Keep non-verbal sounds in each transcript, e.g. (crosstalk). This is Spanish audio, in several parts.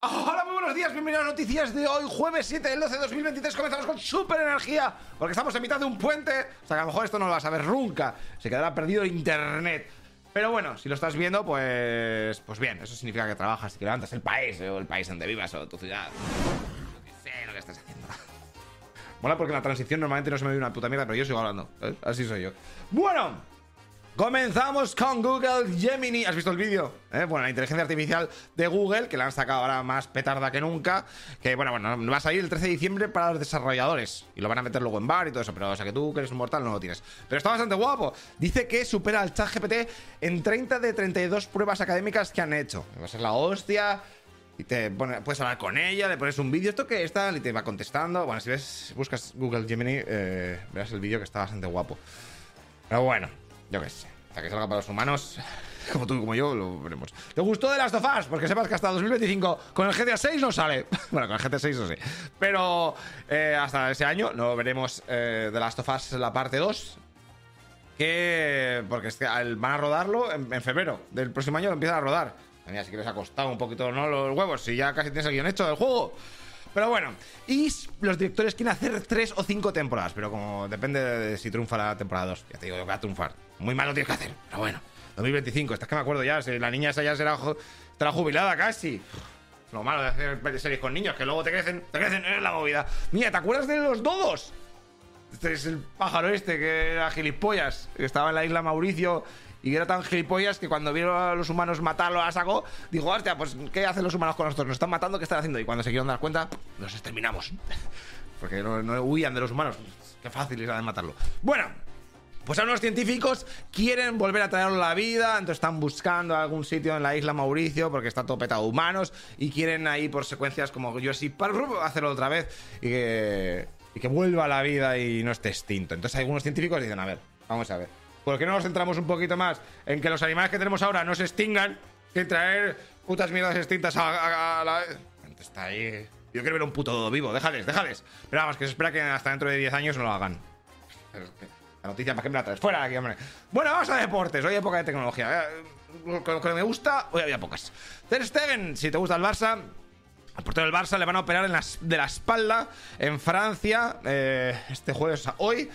Hola, muy buenos días, bienvenidos a noticias de hoy, jueves 7 del 12 de 2023. Comenzamos con super energía, porque estamos en mitad de un puente. O sea que a lo mejor esto no lo vas a ver nunca, se quedará perdido internet. Pero bueno, si lo estás viendo, pues. Pues bien, eso significa que trabajas y que levantas el país, o el país donde vivas, o tu ciudad. Qué sé lo que estás haciendo. (laughs) Mola porque en la transición normalmente no se me ve una puta mierda, pero yo sigo hablando. ¿eh? Así soy yo. Bueno. Comenzamos con Google Gemini. ¿Has visto el vídeo? ¿Eh? Bueno, la inteligencia artificial de Google, que la han sacado ahora más petarda que nunca. Que bueno, bueno, va a salir el 13 de diciembre para los desarrolladores. Y lo van a meter luego en bar y todo eso. Pero o sea que tú, que eres un mortal, no lo tienes. Pero está bastante guapo. Dice que supera al chat GPT en 30 de 32 pruebas académicas que han hecho. Va a ser la hostia. Y te puedes hablar con ella, le pones un vídeo, esto que está, y te va contestando. Bueno, si ves, buscas Google Gemini, eh, verás el vídeo que está bastante guapo. Pero bueno, yo qué sé. Que salga para los humanos, (laughs) como tú y como yo, lo veremos. ¿Te gustó de Last of Us? Porque sepas que hasta 2025 con el GTA 6 no sale. (laughs) bueno, con el GTA 6 no sé. Pero eh, hasta ese año no veremos eh, The Last of Us la parte 2. Que. Porque van a rodarlo en, febrero del próximo año, lo empiezan a rodar. Mira, si ha costado un poquito ¿no? los huevos, si ya casi tienes el guion hecho del juego. Pero bueno, y los directores quieren hacer tres o cinco temporadas, pero como depende de si triunfa la temporada 2. Ya te digo va a triunfar. Muy mal lo tienes que hacer, pero bueno. 2025, estás que me acuerdo ya, la niña esa ya será, estará jubilada casi. Lo malo de hacer series con niños, que luego te crecen, te crecen en la movida. Mira, ¿te acuerdas de los dodos? Este es el pájaro este que era gilipollas, que estaba en la isla Mauricio y era tan gilipollas que cuando vieron a los humanos matarlo a saco, dijo, hostia, pues ¿qué hacen los humanos con nosotros? Nos están matando, ¿qué están haciendo? Y cuando se quieren dar cuenta, los exterminamos. (laughs) Porque no, huían de los humanos. Qué fácil era de matarlo. Bueno, pues los científicos quieren volver a traerlo a la vida, entonces están buscando algún sitio en la isla Mauricio porque está todo petado de humanos y quieren ahí por secuencias como yo sí hacerlo otra vez y que, y que vuelva a la vida y no esté extinto. Entonces algunos científicos dicen, a ver, vamos a ver. ¿Por qué no nos centramos un poquito más en que los animales que tenemos ahora no se extingan que traer putas mierdas extintas a, la... Está ahí... Yo quiero ver un puto vivo, déjales, déjales. Pero vamos, que se espera que hasta dentro de 10 años no lo hagan. La noticia, ¿para qué me la traes? Fuera aquí, hombre. Bueno, vamos a deportes. Hoy hay época de tecnología. Eh, lo que me gusta, hoy había pocas. Ter Stegen, si te gusta el Barça, al portero del Barça le van a operar en de la espalda en Francia eh, este jueves, hoy.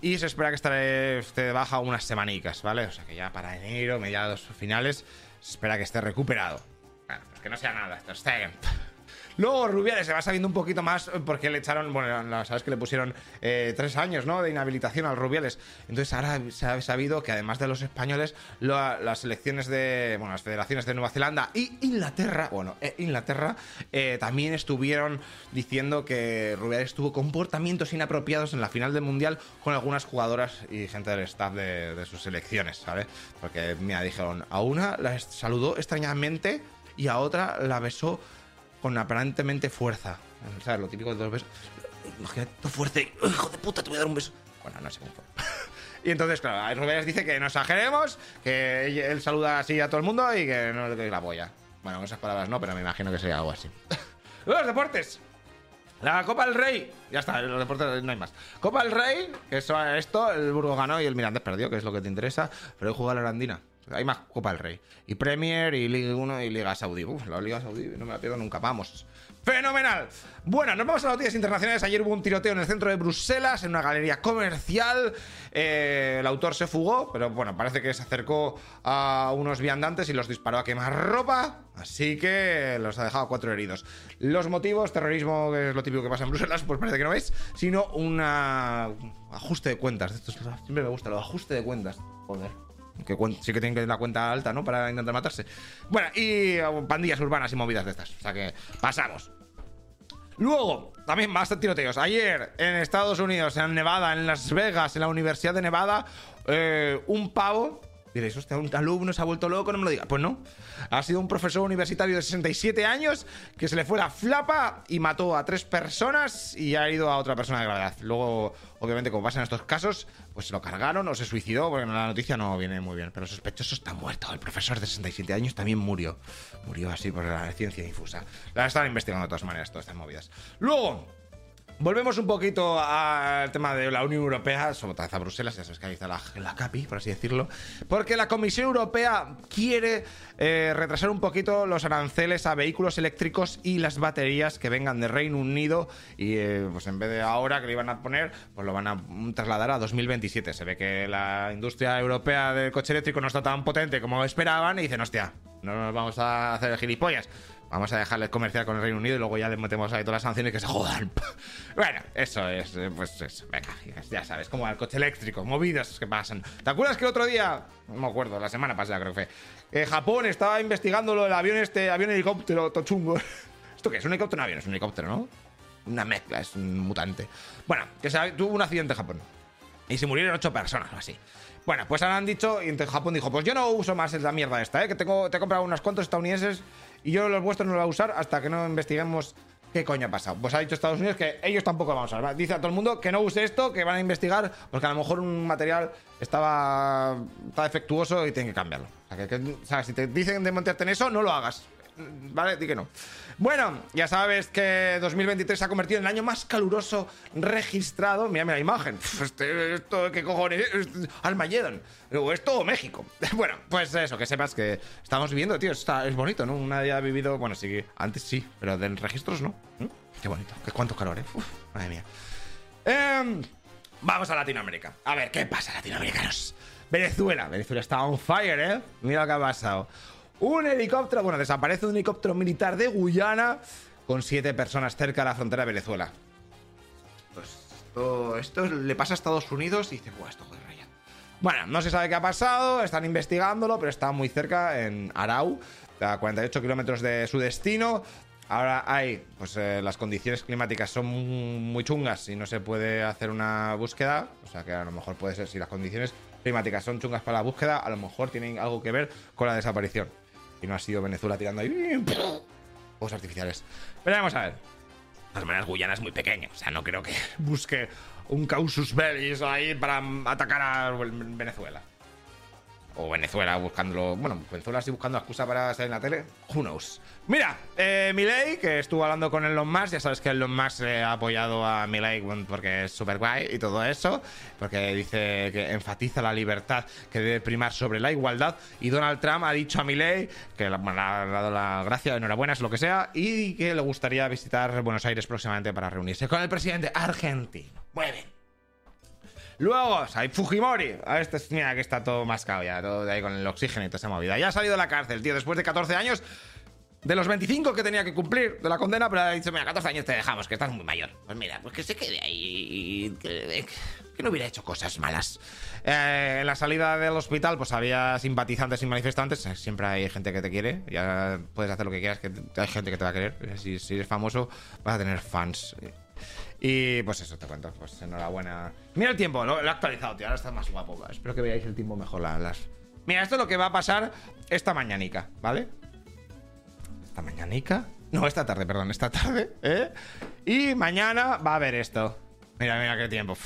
Y se espera que esté de baja unas semanicas, ¿vale? O sea que ya para enero, mediados finales, se espera que esté recuperado. Bueno, pues que no sea nada, esto es Luego Rubiales se va sabiendo un poquito más porque le echaron, bueno, sabes que le pusieron eh, tres años, ¿no? De inhabilitación al Rubiales. Entonces ahora se ha sabido que además de los españoles, las selecciones de, bueno, las federaciones de Nueva Zelanda y Inglaterra, bueno, eh, Inglaterra, eh, también estuvieron diciendo que Rubiales tuvo comportamientos inapropiados en la final del Mundial con algunas jugadoras y gente del staff de, de sus selecciones, ¿sabes? Porque, mira, dijeron, a una la saludó extrañamente y a otra la besó con aparentemente fuerza. O sea, lo típico de dos besos. Imagínate fuerza y, hijo de puta, te voy a dar un beso. Bueno, no sé cómo fue. (laughs) y entonces, claro, Rubiales dice que no exageremos, que él saluda así a todo el mundo y que no le doy la polla. Bueno, con esas palabras no, pero me imagino que sería algo así. (laughs) los deportes. La Copa del Rey. Ya está, los deportes no hay más. Copa del Rey, que es esto, el Burgos ganó y el Mirandés perdió, que es lo que te interesa, pero hoy juega la Arandina. Hay más Copa del Rey. Y Premier, y Liga 1 y Liga Saudí. Uf, la Liga Saudí no me la pierdo nunca. Vamos. ¡Fenomenal! Bueno, nos vamos a las noticias internacionales. Ayer hubo un tiroteo en el centro de Bruselas, en una galería comercial. Eh, el autor se fugó, pero bueno, parece que se acercó a unos viandantes y los disparó a quemar ropa. Así que los ha dejado cuatro heridos. Los motivos, terrorismo, que es lo típico que pasa en Bruselas, pues parece que no es, sino un ajuste de cuentas. Esto siempre me gusta, lo ajuste de cuentas. Joder que sí que tienen que la cuenta alta, ¿no? Para intentar matarse. Bueno, y uh, pandillas urbanas y movidas de estas. O sea que pasamos. Luego, también más tiroteos. Ayer en Estados Unidos, en Nevada, en Las Vegas, en la Universidad de Nevada, eh, un pavo Diréis, hostia, un alumno se ha vuelto loco, no me lo diga. Pues no. Ha sido un profesor universitario de 67 años que se le fue la flapa y mató a tres personas y ha ido a otra persona de gravedad. Luego, obviamente, como pasa en estos casos, pues se lo cargaron o se suicidó, porque la noticia no viene muy bien. Pero el sospechoso está muerto. El profesor de 67 años también murió. Murió así por la ciencia difusa. La están investigando de todas maneras, todas estas movidas. Luego. Volvemos un poquito al tema de la Unión Europea, sobre todo a Bruselas, ya sabes que ahí está la, CAPI, por así decirlo, porque la Comisión Europea quiere eh, retrasar un poquito los aranceles a vehículos eléctricos y las baterías que vengan de Reino Unido y eh, pues en vez de ahora que le iban a poner, pues lo van a trasladar a 2027. Se ve que la industria europea del coche eléctrico no está tan potente como esperaban y dicen, hostia, no nos vamos a hacer gilipollas Vamos a dejarles comerciar con el Reino Unido y luego ya les metemos ahí todas las sanciones que se jodan. (laughs) bueno, eso es, eh, pues eso. Venga, ya sabes, como al coche eléctrico, movidas que pasan. ¿Te acuerdas que otro día, no me acuerdo, la semana pasada creo que fue, eh, Japón estaba investigando lo del avión este, avión helicóptero tochungo? (laughs) ¿Esto qué es? ¿Un helicóptero? Un avión, es un helicóptero, ¿no? Una mezcla, es un mutante. Bueno, que se, tuvo un accidente en Japón. Y se murieron ocho personas o así. Bueno, pues ahora han dicho, y Japón dijo, pues yo no uso más la mierda esta, ¿eh? Que tengo, te he comprado unos cuantos estadounidenses y yo los vuestros no los voy a usar hasta que no investiguemos qué coño ha pasado. Pues ha dicho Estados Unidos que ellos tampoco lo van a usar. Dice a todo el mundo que no use esto, que van a investigar, porque a lo mejor un material estaba, defectuoso y tienen que cambiarlo. O sea, si te dicen de montarte en eso, no lo hagas. ¿Vale? Di que no. Bueno, ya sabes que 2023 se ha convertido en el año más caluroso registrado. Mira, la imagen. Este, esto, ¿qué cojones? Almageddon. O esto México. (laughs) Bueno, pues eso, que sepas que estamos viviendo, tío. Está, es bonito, ¿no? Nadie ha vivido. Bueno, sí, antes sí, pero de registros no. ¿Mm? Qué bonito. Qué cuánto calor, ¿eh? madre mía. Em, vamos a Latinoamérica. A ver, ¿qué pasa, latinoamericanos? Venezuela. Venezuela está on fire, ¿eh? Mira lo que ha pasado. Un helicóptero, bueno, desaparece un helicóptero militar de Guyana con siete personas cerca de la frontera de Venezuela. Pues esto, le pasa a Estados Unidos y dice, pues esto joder, raya. Bueno, no se sabe qué ha pasado, están investigándolo, pero está muy cerca, en Arau, a 48 kilómetros de su destino. Ahora hay, pues eh, las condiciones climáticas son muy chungas y no se puede hacer una búsqueda. O sea que a lo mejor puede ser, si las condiciones climáticas son chungas para la búsqueda, a lo mejor tienen algo que ver con la desaparición. Y no ha sido Venezuela tirando ahí. Juegos artificiales. Pero vamos a ver. De todas maneras, Guyana es muy pequeño. O sea, no creo que (laughs) busque un causus belli ahí para atacar a Venezuela o Venezuela buscándolo. Bueno, Venezuela sí buscando excusa para salir en la tele. Who knows? Mira, eh, Milei, que estuvo hablando con Elon Musk, ya sabes que Elon Musk ha apoyado a Milei porque es súper guay y todo eso, porque dice que enfatiza la libertad que debe primar sobre la igualdad. Y Donald Trump ha dicho a Milei que le ha dado la gracia, enhorabuena, es lo que sea, y que le gustaría visitar Buenos Aires próximamente para reunirse con el presidente argentino. Muy bien. Luego, hay Fujimori. A este, mira que está todo mascado ya, todo de ahí con el oxígeno y toda esa movida. Ya ha salido de la cárcel, tío, después de 14 años. De los 25 que tenía que cumplir de la condena, pero ha dicho, mira, 14 años te dejamos, que estás muy mayor. Pues mira, pues que se quede ahí. Que, que no hubiera hecho cosas malas. Eh, en la salida del hospital, pues había simpatizantes y manifestantes. Siempre hay gente que te quiere. Ya puedes hacer lo que quieras, que hay gente que te va a querer. Si, si eres famoso, vas a tener fans. Y pues eso te cuento. Pues enhorabuena. Mira el tiempo, lo, he actualizado, tío. Ahora está más guapo. Espero que veáis el tiempo mejor. Las... Mira, esto es lo que va a pasar esta mañanica, ¿vale? Esta mañanica. No, esta tarde, perdón, esta tarde, ¿eh? Y mañana va a haber esto. Mira, mira qué tiempo.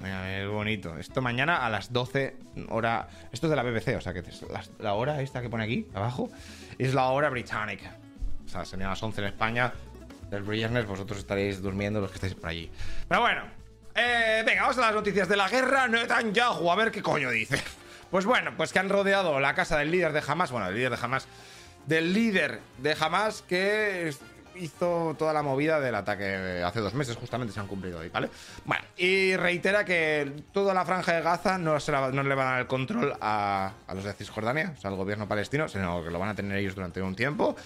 mira, es bonito. Esto mañana a las 12 hora. Esto es de la BBC, o sea que la, la hora esta que pone aquí, abajo, es la hora británica. O sea, serían las 11 en España, del viernes, vosotros estaréis durmiendo los que estáis por allí. Pero bueno, eh, venga, vamos a las noticias de la guerra Netanyahu, a ver qué coño dice. Pues bueno, pues que han rodeado la casa del líder de Hamas, bueno, el líder de Hamas, del líder de Hamas que hizo toda la movida del ataque hace dos meses, justamente se han cumplido hoy, ¿vale? Bueno, y reitera que toda la franja de Gaza no, no le van a dar el control a, a, los de Cisjordania, o sea, al gobierno palestino, sino que lo van a tener ellos durante un tiempo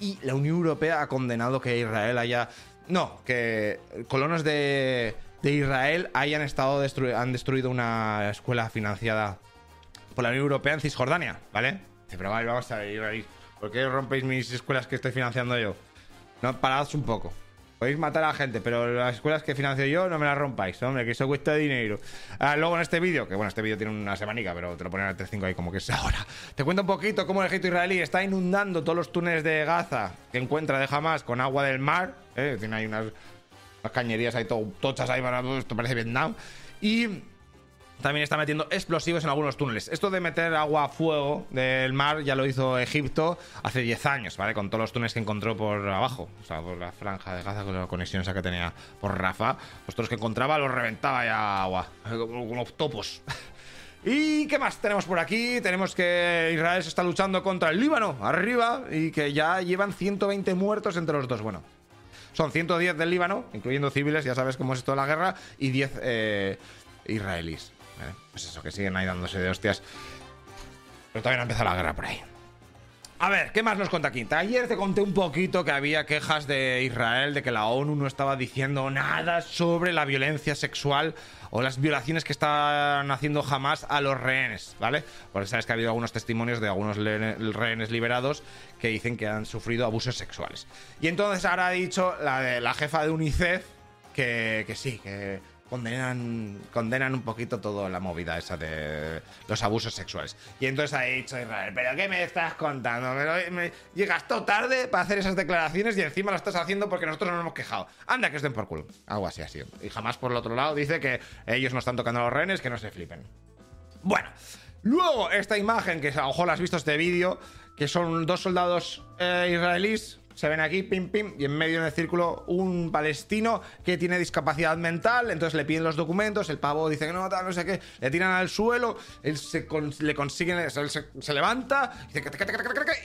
y la Unión Europea ha condenado que Israel haya... No, que colonos de, de Israel hayan estado han destruido una escuela financiada por la Unión Europea en Cisjordania, ¿vale? pero vale, vamos a ir ahí. ¿Por qué rompéis mis escuelas que estoy financiando yo? No, parad un poco. Podéis matar a la gente, pero las escuelas que financio yo no me las rompáis, hombre, que eso cuesta dinero. Ah, luego en este vídeo, que bueno, este vídeo tiene una semanica, pero te lo ponen al T5 ahí como que es ahora. Te cuento un poquito cómo el ejército israelí está inundando todos los túneles de Gaza que encuentra de jamás con agua del mar. ¿eh? Tiene ahí unas, cañerías ahí todo, tochas ahí para esto parece Vietnam. Y también está metiendo explosivos en algunos túneles. Esto de meter agua a fuego del mar ya lo hizo Egipto hace 10 años, ¿vale? Con todos los túneles que encontró por abajo, o sea, por la franja de Gaza, con la conexión esa que tenía por Rafa. Pues todos los que encontraba los reventaba ya agua, (laughs) como los topos. (laughs) ¿Y qué más tenemos por aquí? Tenemos que Israel se está luchando contra el Líbano, arriba, y que ya llevan 120 muertos entre los dos. Bueno, son 110 del Líbano, incluyendo civiles, ya sabes cómo es toda la guerra, y 10 eh, israelíes. Pues eso, que siguen ahí dándose de hostias. Pero todavía no ha empezado la guerra por ahí. A ver, ¿qué más nos cuenta aquí? Ayer te conté un poquito que había quejas de Israel de que la ONU no estaba diciendo nada sobre la violencia sexual o las violaciones que están haciendo jamás a los rehenes, ¿vale? Porque sabes que ha habido algunos testimonios de algunos rehenes liberados que dicen que han sufrido abusos sexuales. Y entonces ahora ha dicho la, de, la jefa de UNICEF que, que sí, que condenan, condenan un poquito toda la movida esa de los abusos sexuales. Y entonces ha dicho Israel, ¿pero qué me estás contando? Llegas todo tarde para hacer esas declaraciones y encima lo estás haciendo porque nosotros no nos hemos quejado. Anda, que estén por culo. Algo así sido. Y jamás por el otro lado dice que ellos no están tocando a los rehenes, que no se flipen. Bueno, luego esta imagen, que a lo mejor la has visto este vídeo, que son dos soldados eh, israelíes se ven aquí, pim, pim, y en medio del círculo un palestino que tiene discapacidad mental, entonces le piden los documentos, el pavo dice que no, tal, no sé qué, le tiran al suelo, él se le consiguen, él se, levanta,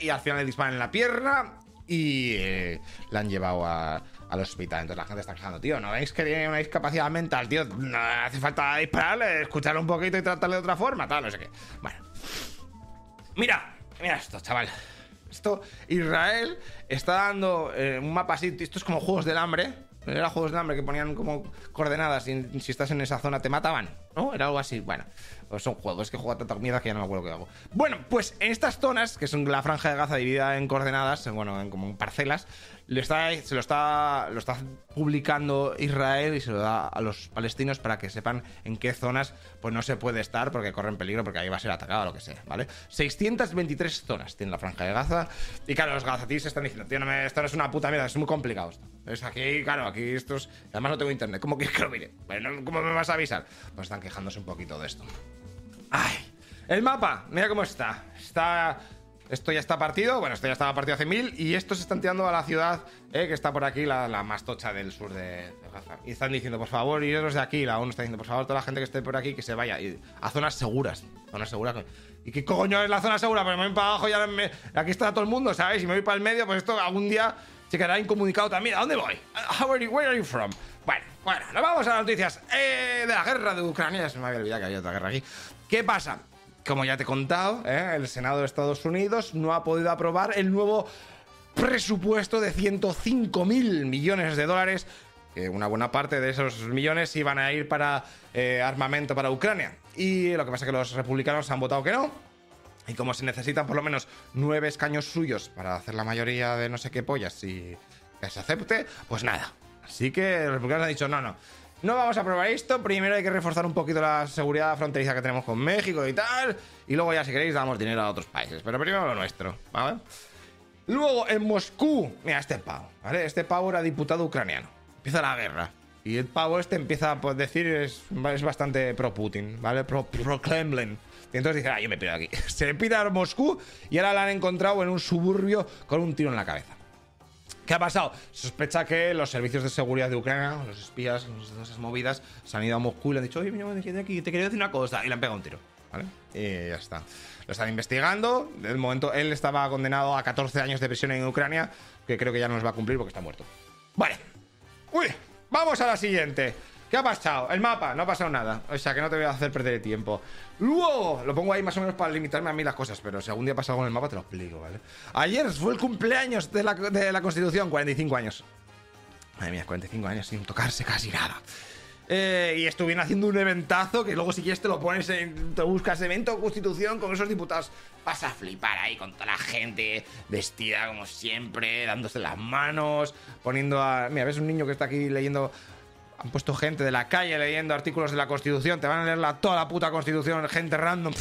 y al final le disparan en la pierna y eh, la han llevado al hospital. Entonces la gente está quejando, tío, ¿no veis que tiene una discapacidad mental, tío? No hace falta dispararle, escucharlo un poquito y tratarle de otra forma, tal, no sé qué. Bueno. Mira, mira esto, chaval. Esto, Israel está dando eh, un mapa así. Esto es como juegos del hambre. Era juegos del hambre que ponían como coordenadas y si estás en esa zona te mataban. ¿No? Era algo así. Bueno, pues son juegos. que juego tanta mierda que ya no me acuerdo qué hago. Bueno, pues en estas zonas, que son la franja de Gaza dividida en coordenadas, bueno, en como en parcelas, se lo está, lo está publicando Israel y se lo da a los palestinos para que sepan en qué zonas pues no se puede estar porque corren peligro porque ahí va a ser atacado o lo que sea, ¿vale? 623 zonas tiene la franja de Gaza y claro, los gazatíes están diciendo, tío, no esto no es una puta mierda, es muy complicado. Es aquí, claro, aquí estos... Además no tengo internet, ¿cómo quieres que lo mire? ¿Cómo me vas a avisar? Pues están quejándose un poquito de esto. ¡Ay! El mapa, mira cómo está. Está esto ya está partido, bueno, esto ya estaba partido hace mil y estos están tirando a la ciudad eh, que está por aquí, la, más tocha del sur de, Gaza. Y están diciendo, por favor, iros de aquí. La ONU está diciendo, por favor, toda la gente que esté por aquí que se vaya a zonas seguras. Zonas seguras. ¿Y qué coño es la zona segura? Pues me voy para abajo y aquí está todo el mundo, ¿sabes? Y me voy para el medio, pues esto algún día se quedará incomunicado también. ¿A dónde voy? How are you, where are you from? Bueno, bueno, nos vamos a las noticias eh, de la guerra de Ucrania. Se me había olvidado que había otra guerra aquí. ¿Qué pasa? Como ya te he contado, ¿eh? el Senado de Estados Unidos no ha podido aprobar el nuevo presupuesto de 105 mil millones de dólares. Que una buena parte de esos millones iban a ir para eh, armamento para Ucrania. Y lo que pasa es que los republicanos han votado que no. Y como se necesitan por lo menos nueve escaños suyos para hacer la mayoría de no sé qué pollas y que se acepte, pues nada. Así que los republicanos han dicho, no, no, no vamos a probar esto. Primero hay que reforzar un poquito la seguridad fronteriza que tenemos con México y tal. Y luego ya si queréis damos dinero a otros países. Pero primero lo nuestro, ¿vale? Luego en Moscú, mira este pavo, ¿vale? Este pavo era diputado ucraniano. Empieza la guerra. Y el pavo este empieza a decir, es, es bastante pro-Putin, ¿vale? Pro-Kremlin. y entonces dice, ah, yo me pido aquí. (laughs) Se le pide a Moscú y ahora la han encontrado en un suburbio con un tiro en la cabeza. ¿Qué ha pasado? Sospecha que los servicios de seguridad de Ucrania, los espías, esas movidas, se han ido a Moscú y le han dicho, oye, mira, aquí, te quería decir una cosa. Y le han pegado un tiro. ¿Vale? Y ya está. Lo están investigando. De momento, él estaba condenado a 14 años de prisión en Ucrania, que creo que ya no los va a cumplir porque está muerto. Vale. Uy, vamos a la siguiente. ¿Qué ha pasado? El mapa, no ha pasado nada. O sea que no te voy a hacer perder tiempo. Luego, lo pongo ahí más o menos para limitarme a mí las cosas, pero si algún día pasa algo en el mapa te lo explico, ¿vale? Ayer fue el cumpleaños de la, Constitución, 45 años. Madre mía, 45 años sin tocarse casi nada. Eh, y estuvieron haciendo un eventazo que luego si quieres te lo pones en, te buscas evento constitución con esos diputados vas a flipar ahí con toda la gente vestida como siempre dándose las manos poniendo a mira ves un niño que está aquí leyendo han puesto gente de la calle leyendo artículos de la Constitución. Te van a leer toda la puta Constitución, gente random.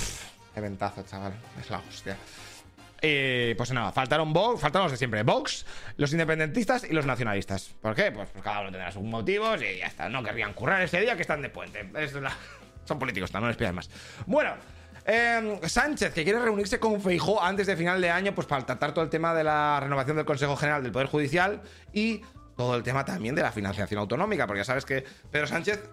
qué ventazo, chaval. Es la hostia. Eh, pues nada, faltaron Vox, faltaron los de siempre. Vox, los independentistas y los nacionalistas. ¿Por qué? Pues, cada uno tendrá sus motivos y ya está. No querrían currar ese día que están de puente. La... son políticos, no les pidas más. Bueno, eh, Sánchez, que quiere reunirse con Feijó antes de final de año, pues para tratar todo el tema de la renovación del Consejo General del Poder Judicial y todo el tema también de la financiación autonómica, porque ya sabes que Pedro Sánchez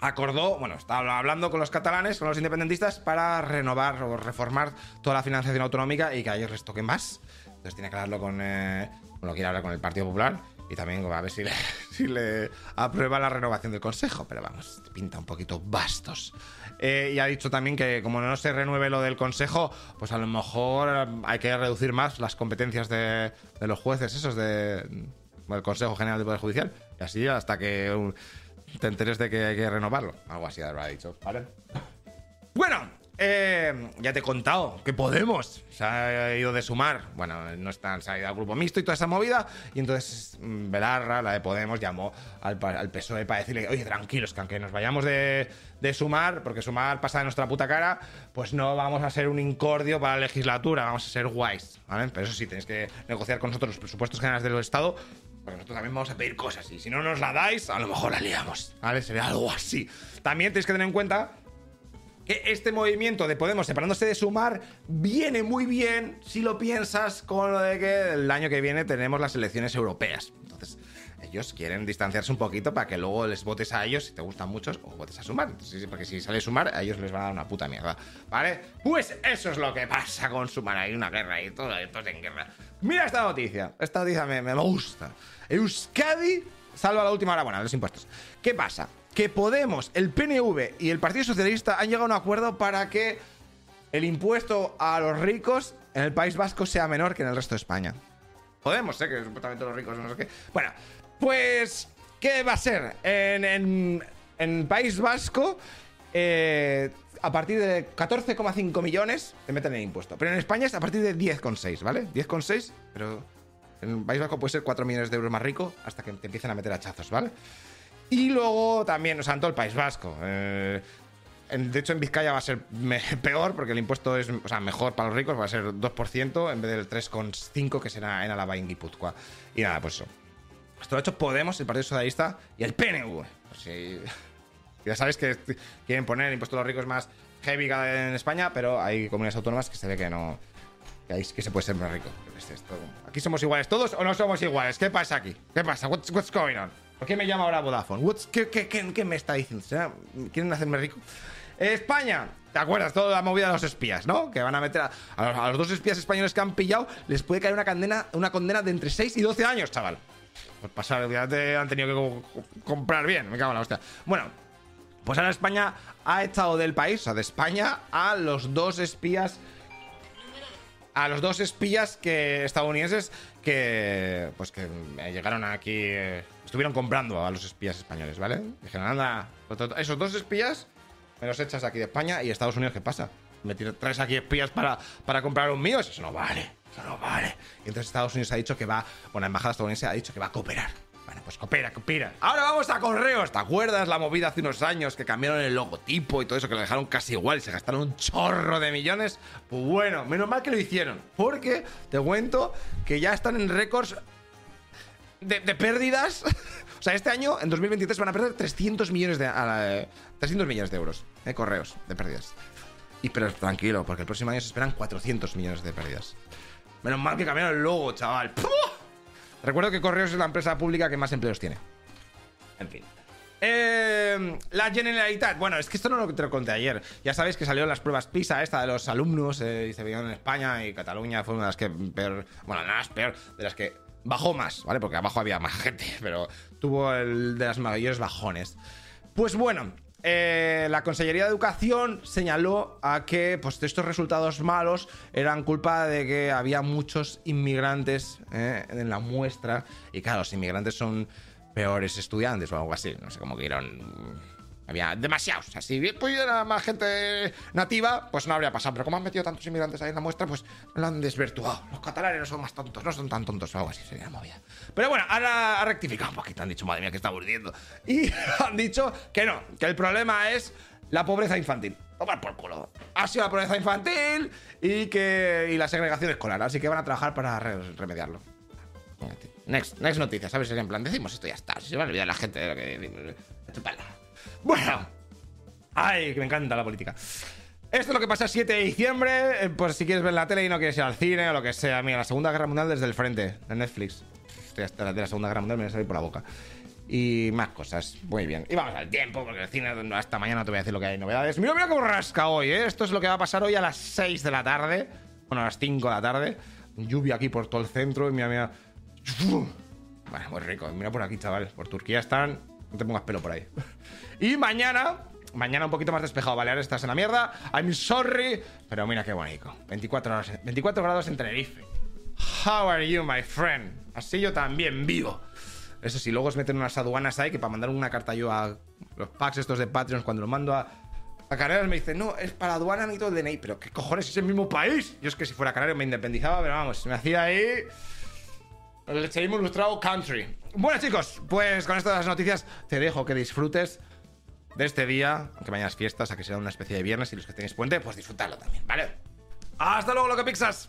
acordó, bueno, estaba hablando con los catalanes, con los independentistas, para renovar o reformar toda la financiación autonómica y que a ellos les toque más. Entonces tiene que hablarlo con, eh, lo quiere hablar con el Partido Popular y también a ver si le, (laughs) si le aprueba la renovación del Consejo, pero vamos, pinta un poquito bastos. Eh, y ha dicho también que como no se renueve lo del Consejo, pues a lo mejor hay que reducir más las competencias de los jueces, esos de, del Consejo General del Poder Judicial. Y así hasta que te enteres de que hay que renovarlo. Algo así habrá dicho, ¿vale? Bueno, eh, ya te he contado que Podemos se ha ido de sumar. Bueno, no están, se ha ido al grupo mixto y toda esa movida. Y entonces mm, Belarra, la de Podemos, llamó al, al PSOE para decirle: Oye, tranquilos, que aunque nos vayamos de, de sumar, porque sumar pasa de nuestra puta cara, pues no vamos a ser un incordio para la legislatura, vamos a ser guays. ¿vale? Pero eso sí, tenéis que negociar con nosotros los presupuestos generales del Estado. Porque nosotros también vamos a pedir cosas y si no nos la dais, a lo mejor la liamos. ¿Vale? Sería algo así. También tenéis que tener en cuenta que este movimiento de Podemos separándose de Sumar viene muy bien si lo piensas con lo de que el año que viene tenemos las elecciones europeas. Entonces, ellos quieren distanciarse un poquito para que luego les votes a ellos si te gustan muchos o votes a Sumar. Porque si sale Sumar, a ellos les va a dar una puta mierda. ¿Vale? Pues eso es lo que pasa con Sumar. Hay una guerra y todo esto es en guerra. Mira esta noticia. Esta noticia me, me gusta. Euskadi salva la última hora buena de los impuestos. ¿Qué pasa? Que Podemos, el PNV y el Partido Socialista han llegado a un acuerdo para que el impuesto a los ricos en el País Vasco sea menor que en el resto de España. Podemos, sé que supuestamente los ricos no sé qué. Bueno, pues, ¿qué va a ser? En, en, en País Vasco, eh, a partir de 14,5 millones te meten el impuesto. Pero en España es a partir de 10,6, ¿vale? 10,6, pero en el País Vasco puede ser 4 millones de euros más rico hasta que te empiecen a meter hachazos, ¿vale? Y luego también, o sea, en todo el País Vasco. eh, de hecho, en Vizcaya va a ser (laughs) peor porque el impuesto es o sea, mejor para los ricos, va a ser 2% en vez del 3,5% que será en Álava y en. Y nada, pues eso. Esto lo ha hecho Podemos, el Partido Socialista y el PNV. Pues. (laughs) Ya sabéis que quieren poner el impuesto a los ricos más heavy en España, pero hay comunidades autónomas que se ve que no. Que, hay- que se puede ser más rico. Esto- ¿Aquí somos iguales todos o no somos iguales? ¿Qué pasa aquí? ¿Qué pasa? What's, what's going on? ¿Por qué me llama ahora Vodafone? What's- qué, qué- qué- me está diciendo? ¿Será- ¿Quieren hacerme rico? España, ¿te acuerdas? Toda la movida de los espías, ¿no? Que van a meter a, a los, dos espías españoles que han pillado, les puede caer una condena, una condena de entre 6 y 12 años, chaval. Pues pasar, han tenido que co- co- comprar bien, me cago en la hostia. Bueno, pues ahora España ha echado del país, o sea, de España, a los dos espías. A los dos espías que estadounidenses que. Pues que llegaron aquí. eh, estuvieron comprando a los espías españoles, ¿vale? Dijeron, anda, esos dos espías me los echas aquí de España y Estados Unidos, ¿qué pasa? Me traes aquí espías para, para comprar un mío, eso no vale, eso no vale. Y entonces Estados Unidos ha dicho que va, bueno, la embajada estadounidense ha dicho que va a cooperar. Pues coopera, coopera. Ahora vamos a correos. ¿Te acuerdas la movida hace unos años que cambiaron el logotipo y todo eso, que lo dejaron casi igual y se gastaron un chorro de millones? Pues bueno, menos mal que lo hicieron. Porque te cuento que ya están en récords de, pérdidas. (laughs) o sea, este año, en 2023, van a perder 300 millones de, a eh, 300 millones de euros de correos de pérdidas. Y pero tranquilo, porque el próximo año se esperan 400 millones de pérdidas. Menos mal que cambiaron el logo, chaval. Recuerdo que Correos es la empresa pública que más empleos tiene. En fin. Eh, la Generalitat. Bueno, es que esto no lo te lo conté ayer. Ya sabéis que salieron las pruebas PISA, esta de los alumnos, y se veían en España y Cataluña fue una de las que peor. Bueno, nada más peor, de las que bajó más, ¿vale? Porque abajo había más gente, pero tuvo el de las mayores bajones. Pues bueno, eh, la Consellería de Educación señaló a que pues, estos resultados malos eran culpa de que había muchos inmigrantes eh, en la muestra. Y claro, los inmigrantes son peores estudiantes o algo así. No sé cómo que eran. Había demasiados. Así pues era más gente nativa, pues no habría pasado. Pero como han metido tantos inmigrantes ahí en la muestra, pues lo han desvirtuado. Los catalanes no son más tontos, no son tan tontos o algo así, sería movida. Pero bueno, ahora ha rectificado un poquito. Han dicho, madre mía, que está aburriendo. (laughs) Y han dicho que no, que el problema es la pobreza infantil. Tomar por culo. Ha sido la pobreza infantil y que y la segregación escolar. Así que van a trabajar para re- remediarlo. Next, next noticia, ¿sabes? En plan, decimos esto ya está. Se va a olvidar la gente de lo que. Chupala. Bueno, Ay, que me encanta la política. Esto es lo que pasa el 7 de diciembre. Pues si quieres ver la tele y no quieres ir al cine o lo que sea. Mira, la Segunda Guerra Mundial desde el frente, de Netflix. Hostia, esta de la Segunda Guerra Mundial me va a salir por la boca. Y más cosas. Muy bien. Y vamos al tiempo, porque el cine hasta mañana te voy a decir lo que hay novedades. Mira, mira cómo rasca hoy, ¿eh? Esto es lo que va a pasar hoy a las 6 de la tarde. Bueno, a las 5 de la tarde. Lluvia aquí por todo el centro. Y mira, mira. Bueno, muy rico. Mira por aquí, chavales. Por Turquía están. No te pongas pelo por ahí. Y mañana. Mañana un poquito más despejado. Baleares estás en la mierda. I'm sorry. Pero mira qué bonito. 24, horas, 24 grados en Tenerife. How are you, my friend? Así yo también vivo. Eso sí, luego os meten unas aduanas ahí que para mandar una carta yo a los packs estos de Patreons cuando los mando a, a Canarias me dicen, no, es para aduana necesito el DNI. Pero ¿qué cojones es el mismo país? Yo es que si fuera Canarias me independizaba, pero vamos, me hacía ahí... El seguimos ilustrado country. Bueno, chicos, pues con estas noticias te dejo que disfrutes de este día, aunque mañana es fiesta, o sea que será una especie de viernes y los que tenéis puente, pues disfrutarlo también, ¿vale? Hasta luego, lo que pixas.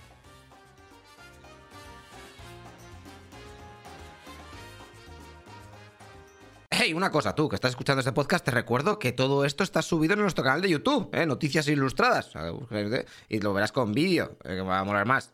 Hey, una cosa, tú que estás escuchando este podcast, te recuerdo que todo esto está subido en nuestro canal de YouTube, ¿eh? Noticias Ilustradas. Búscate Y lo verás con vídeo, eh, que va a molar más.